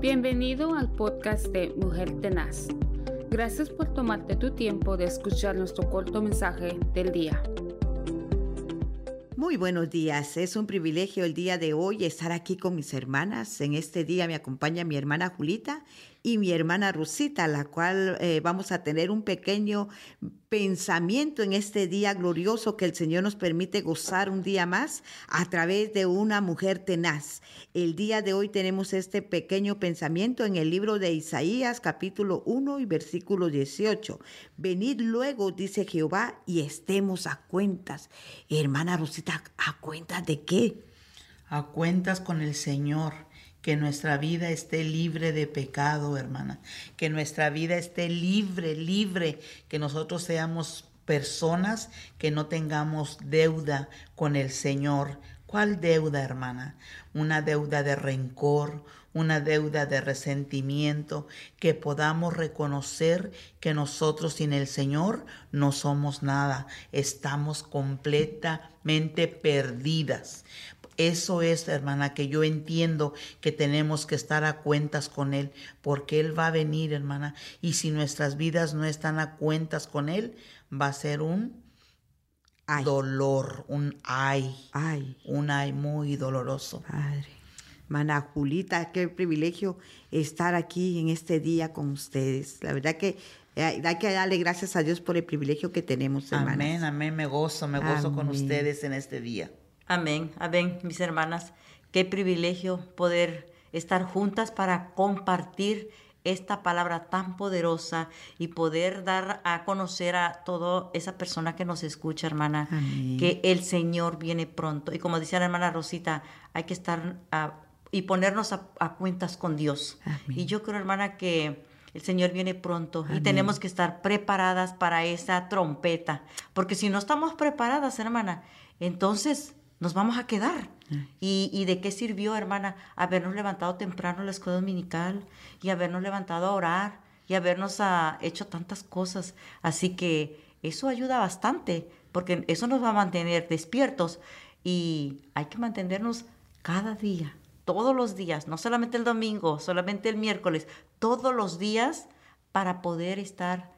Bienvenido al podcast de Mujer Tenaz. Gracias por tomarte tu tiempo de escuchar nuestro corto mensaje del día. Muy buenos días, es un privilegio el día de hoy estar aquí con mis hermanas. En este día me acompaña mi hermana Julita y mi hermana Rosita, la cual eh, vamos a tener un pequeño pensamiento en este día glorioso que el Señor nos permite gozar un día más a través de una mujer tenaz. El día de hoy tenemos este pequeño pensamiento en el libro de Isaías capítulo 1 y versículo 18. Venid luego, dice Jehová, y estemos a cuentas. Hermana Rosita, ¿a cuentas de qué? A cuentas con el Señor que nuestra vida esté libre de pecado, hermana, que nuestra vida esté libre, libre, que nosotros seamos personas que no tengamos deuda con el Señor. ¿Cuál deuda, hermana? Una deuda de rencor, una deuda de resentimiento, que podamos reconocer que nosotros sin el Señor no somos nada, estamos completamente perdidas. Eso es, hermana, que yo entiendo que tenemos que estar a cuentas con Él, porque Él va a venir, hermana, y si nuestras vidas no están a cuentas con Él, va a ser un dolor, un ay, ay, un ay muy doloroso. Padre. Hermana Julita, qué privilegio estar aquí en este día con ustedes. La verdad que eh, hay que darle gracias a Dios por el privilegio que tenemos, hermanas. Amén, amén, me gozo, me gozo con ustedes en este día. Amén, amén, mis hermanas. Qué privilegio poder estar juntas para compartir esta palabra tan poderosa y poder dar a conocer a toda esa persona que nos escucha, hermana, que el Señor viene pronto. Y como decía la hermana Rosita, hay que estar y ponernos a, cuentas con Dios. Y yo creo, hermana, que el Señor viene pronto y tenemos que estar preparadas para esa trompeta, porque si no estamos preparadas, hermana, entonces nos vamos a quedar. ¿Y, de qué sirvió, hermana, habernos levantado temprano a la escuela dominical y habernos levantado a orar y habernos ah, hecho tantas cosas? Así que eso ayuda bastante, porque eso nos va a mantener despiertos y hay que mantenernos cada día, todos los días, no solamente el domingo, solamente el miércoles, todos los días para poder estar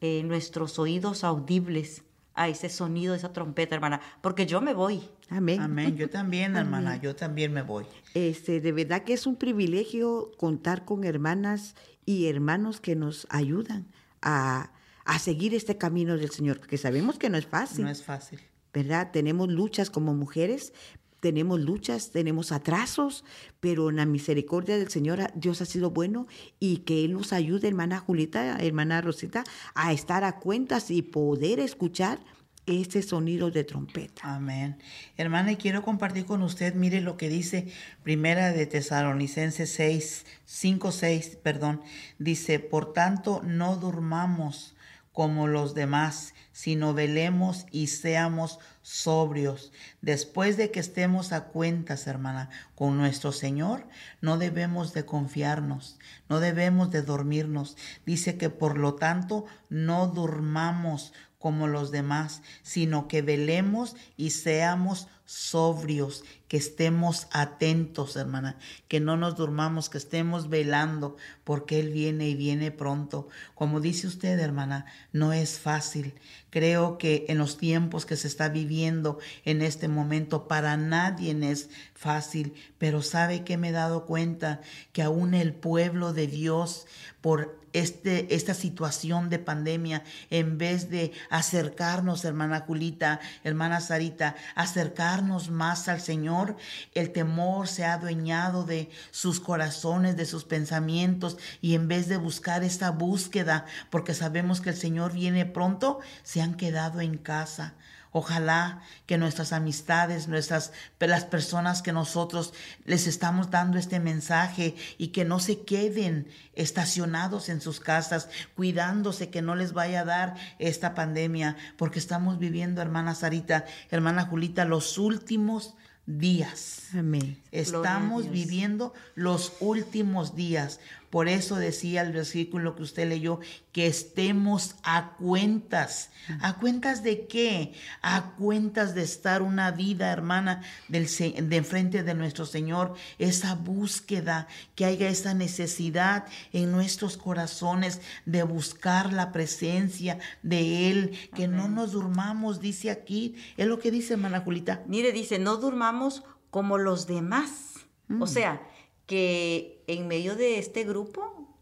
en nuestros oídos audibles a ese sonido de esa trompeta, hermana, porque yo me voy. Amén. Amén. Yo también, hermana, yo también me voy. Este, de verdad que es un privilegio contar con hermanas y hermanos que nos ayudan a, a seguir este camino del Señor, porque sabemos que no es fácil. No es fácil. ¿Verdad? Tenemos luchas como mujeres, tenemos luchas, tenemos atrasos, pero en la misericordia del Señor Dios ha sido bueno y que Él nos ayude, hermana Julita, hermana Rosita, a estar a cuentas y poder escuchar ese sonido de trompeta. Amén. Hermana, y quiero compartir con usted, mire lo que dice Primera de Tesalonicenses 6, 5, 6, perdón. Dice, por tanto, no durmamos como los demás, sino velemos y seamos sobrios. Después de que estemos a cuentas, hermana, con nuestro Señor, no debemos de confiarnos, no debemos de dormirnos. Dice que por lo tanto no durmamos como los demás, sino que velemos y seamos sobrios, que estemos atentos, hermana, que no nos durmamos, que estemos velando, porque Él viene y viene pronto. Como dice usted, hermana, no es fácil. Creo que en los tiempos que se está viviendo en este momento, para nadie es fácil, pero sabe que me he dado cuenta que aún el pueblo de Dios, por este, esta situación de pandemia, en vez de acercarnos, hermana Julita, hermana Sarita, acercarnos más al Señor, el temor se ha adueñado de sus corazones, de sus pensamientos, y en vez de buscar esta búsqueda, porque sabemos que el Señor viene pronto, se han quedado en casa. Ojalá que nuestras amistades, nuestras las personas que nosotros les estamos dando este mensaje y que no se queden estacionados en sus casas, cuidándose que no les vaya a dar esta pandemia, porque estamos viviendo, hermana Sarita, hermana Julita, los últimos días. Amén. Estamos viviendo los últimos días. Por eso decía el versículo que usted leyó, que estemos a cuentas. ¿A cuentas de qué? A cuentas de estar una vida, hermana, del, de frente de nuestro Señor, esa búsqueda, que haya esa necesidad en nuestros corazones de buscar la presencia de Él, que no nos durmamos, dice aquí, es lo que dice hermana Julita. Mire, dice, no durmamos como los demás. O mm. sea, que en medio de este grupo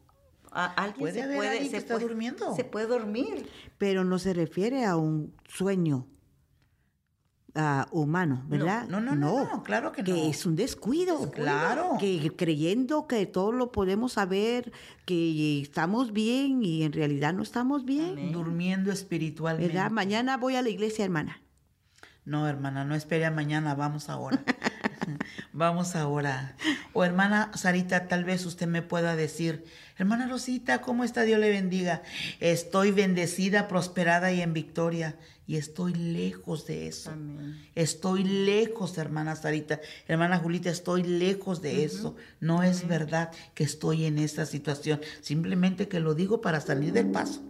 alguien ¿Puede se puede, se está durmiendo. Se puede dormir. Pero no se refiere a un sueño uh, humano, ¿verdad? No no, no, no, claro que, no. Que es un descuido. Claro. Que creyendo que todo lo podemos saber, que estamos bien y en realidad no estamos bien. Durmiendo espiritualmente. ¿Verdad? Mañana voy a la iglesia, hermana. No, hermana, no espere a mañana, vamos ahora. vamos ahora. O hermana Sarita, tal vez usted me pueda decir, hermana Rosita, ¿cómo está? Dios le bendiga. Estoy bendecida, prosperada y en victoria. Y estoy lejos de eso. Estoy lejos, hermana Sarita. Hermana Julita, estoy lejos de eso. No es verdad que estoy en esta situación. Simplemente que lo digo para salir del paso.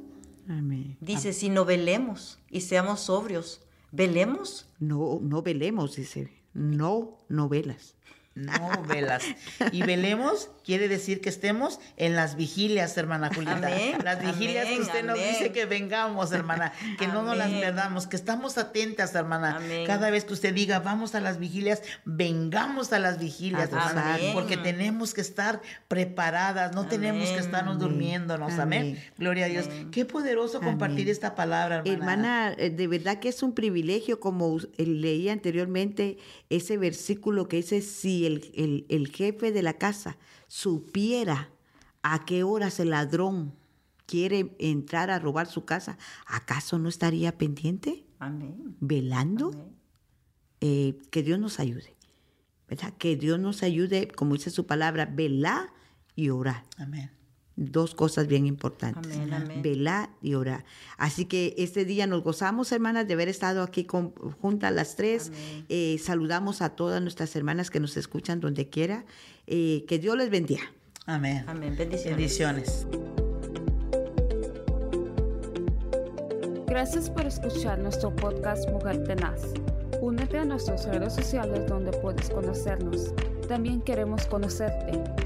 Amén. Dice, si no velemos y seamos sobrios, ¿velemos? No, no velemos, dice. No novelas. No velas. Y velemos quiere decir que estemos en las vigilias, hermana Julieta. las vigilias que usted nos dice que vengamos, hermana, que no nos las perdamos, que estamos atentas, hermana. Cada vez que usted diga, vamos a las vigilias, vengamos a las vigilias, hermana, porque tenemos que estar preparadas, no tenemos que estarnos durmiéndonos. Amén. Gloria a Dios. Qué poderoso compartir esta palabra, hermana. Hermana, eh, de verdad que es un privilegio, como leí anteriormente, ese versículo que dice, si el, jefe de la casa supiera a qué horas el ladrón quiere entrar a robar su casa, ¿acaso no estaría pendiente? Amén. Velando. Eh, que Dios nos ayude. ¿Verdad? Que Dios nos ayude, como dice su palabra, velar y orar. Amén dos cosas bien importantes. Velar y orar. Así que este día nos gozamos, hermanas, de haber estado aquí con, juntas las tres. Eh, saludamos a todas nuestras hermanas que nos escuchan donde quiera. Eh, que Dios les bendiga. Amén. Amén. Bendiciones. Bendiciones. Gracias por escuchar nuestro podcast Mujer Tenaz. Únete a nuestras redes sociales donde puedes conocernos. También queremos conocerte.